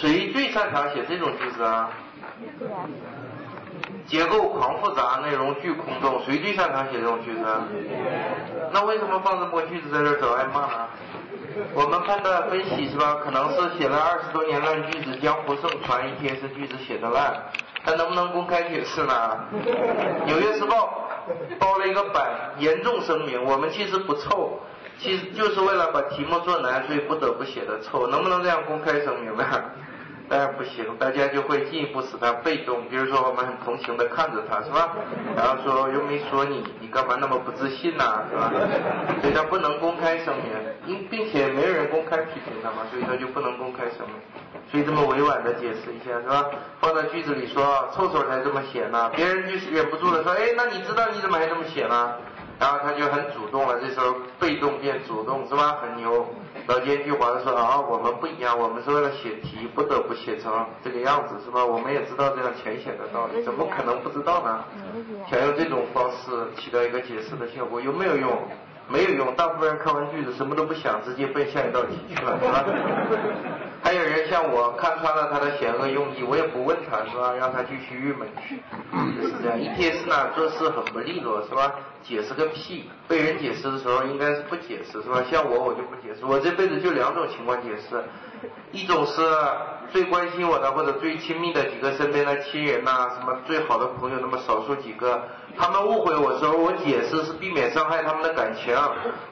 谁最擅长写这种句子啊？结构狂复杂，内容巨空洞，谁最擅长写这种句子？那为什么放这么个句子在这找挨骂呢？我们判断分析是吧？可能是写了二十多年烂句子，江湖盛传 ETS 句子写的烂，他能不能公开解释呢？纽约时报包了一个版，严重声明：我们其实不臭，其实就是为了把题目做难，所以不得不写的臭。能不能这样公开声明呢？当然不行，大家就会进一步使他被动。比如说，我们很同情的看着他，是吧？然后说又没说你，你干嘛那么不自信呢？是吧？所以他不能公开声明，因并且没有人公开批评他嘛，所以他就不能公开声明。所以这么委婉的解释一下，是吧？放在句子里说，臭手才这么写呢，别人就是忍不住了，说，哎，那你知道你怎么还这么写呢？然后他就很主动了，这时候被动变主动，是吧？很牛。老奸巨猾的说啊，我们不一样，我们是为了写题，不得不写成这个样子，是吧？我们也知道这样浅显的道理，怎么可能不知道呢？想用这种方式起到一个解释的效果，有没有用？没有用，大部分人看完句子什么都不想，直接奔下一道题去了，是吧？我看穿了他的险恶用意，我也不问他，是吧？让他继续郁闷去，就是这样。一天是呢做事很不利落，是吧？解释个屁！被人解释的时候应该是不解释，是吧？像我我就不解释，我这辈子就两种情况解释，一种是最关心我的或者最亲密的几个身边的亲人呐，什么最好的朋友那么少数几个，他们误会我时候，我解释是避免伤害他们的感情。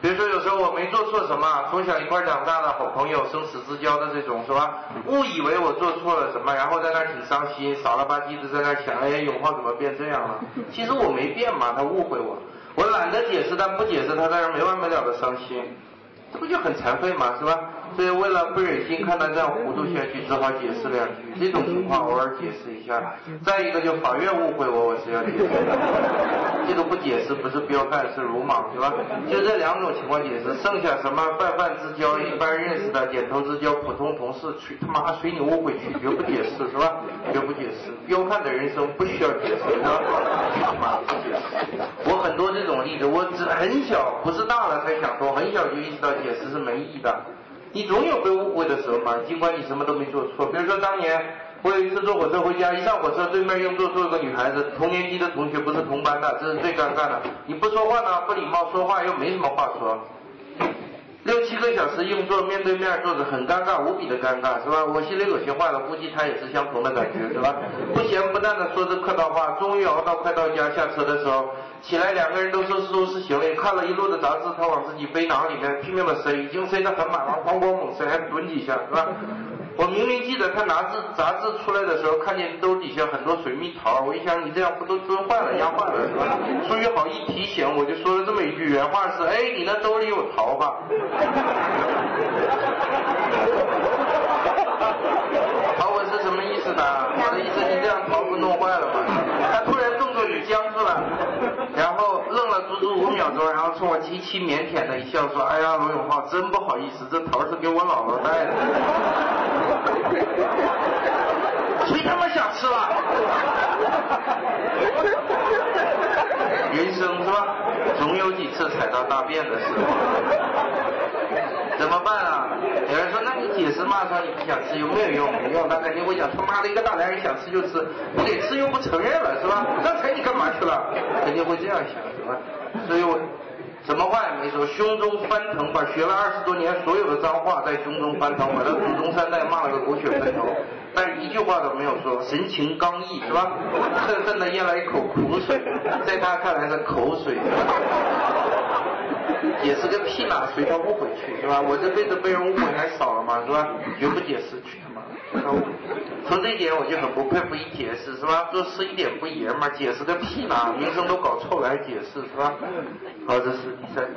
比如说有时候我没做错什么，从小一块长大的好朋友，生死之交的这种，是吧？误以为我做错了什么，然后在那挺伤心，傻了吧唧的在那想，哎，永浩怎么变这样了？其实我没变嘛，他误会我。我懒得解释，但不解释，他在那没完没了的伤心，这不就很残废嘛？是吧？所以为了不忍心看他这样糊涂下去，只好解释两句。这种情况偶尔解释一下。再一个就法院误会我，我是要解释的。这个不解释不是彪悍，是鲁莽，是吧？就这两种情况解释，剩下什么泛泛之交、一般认识的点头之交、普通同事，去他妈随你误会去，绝不解释，是吧？绝不解释。彪悍的人生不需要解释，是吧？我只很小，不是大了才想通，很小就意识到解释是没意义的。你总有被误会的时候嘛，尽管你什么都没做错。比如说当年我有一次坐火车回家，一上火车对面又坐坐一个女孩子，同年级的同学不是同班的，这是最尴尬的。你不说话呢，不礼貌，说话又没什么话说。六七个小时硬座，面对面坐着，很尴尬，无比的尴尬，是吧？我心里有些话了，估计他也是相同的感觉，是吧？不咸不淡的说着客套话，终于熬到快到家，下车的时候，起来两个人都收拾收拾行李，看了一路的杂志，他往自己背囊里面拼命的塞，已经塞得很满了，咣咣猛塞，还蹲几下，是吧？我明明记得他拿字杂志出来的时候，看见兜底下很多水蜜桃，我一想你这样不都蹲坏了、压坏了是吧？出于好意提醒，我就说了这么一句，原话是：哎，你那兜里有桃吧？好，我是什么意思呢？我的意思，你这样桃不弄坏了吗？他突然动作就僵住了，然后愣了足足五秒钟，然后冲我极其腼腆的一笑说：“哎呀，罗永浩，真不好意思，这桃是给我姥姥带的。”谁他妈想吃了？人生是吧？总有几次踩到大便的时候。怎么办啊？有人说，那你解释嘛？说你不想吃有没有用？没用，他肯定会讲他妈的一个大男人想吃就吃，不给吃又不承认了，是吧？刚才你干嘛去了？肯定会这样想，是吧？所以我什么话也没说，胸中翻腾，把学了二十多年所有的脏话在胸中翻腾，把他祖宗三代骂了个狗血喷头，但是一句话都没有说，神情刚毅，是吧？恨恨的咽了一口苦水，在他看来是口水。解释个屁嘛，谁他误会去是吧？我这辈子被人误会还少了嘛？是吧？绝不解释去他妈！从这一点我就很不佩服一解释是吧？做事一点不爷们，解释个屁嘛！名声都搞臭了还解释是吧？好，这是第三。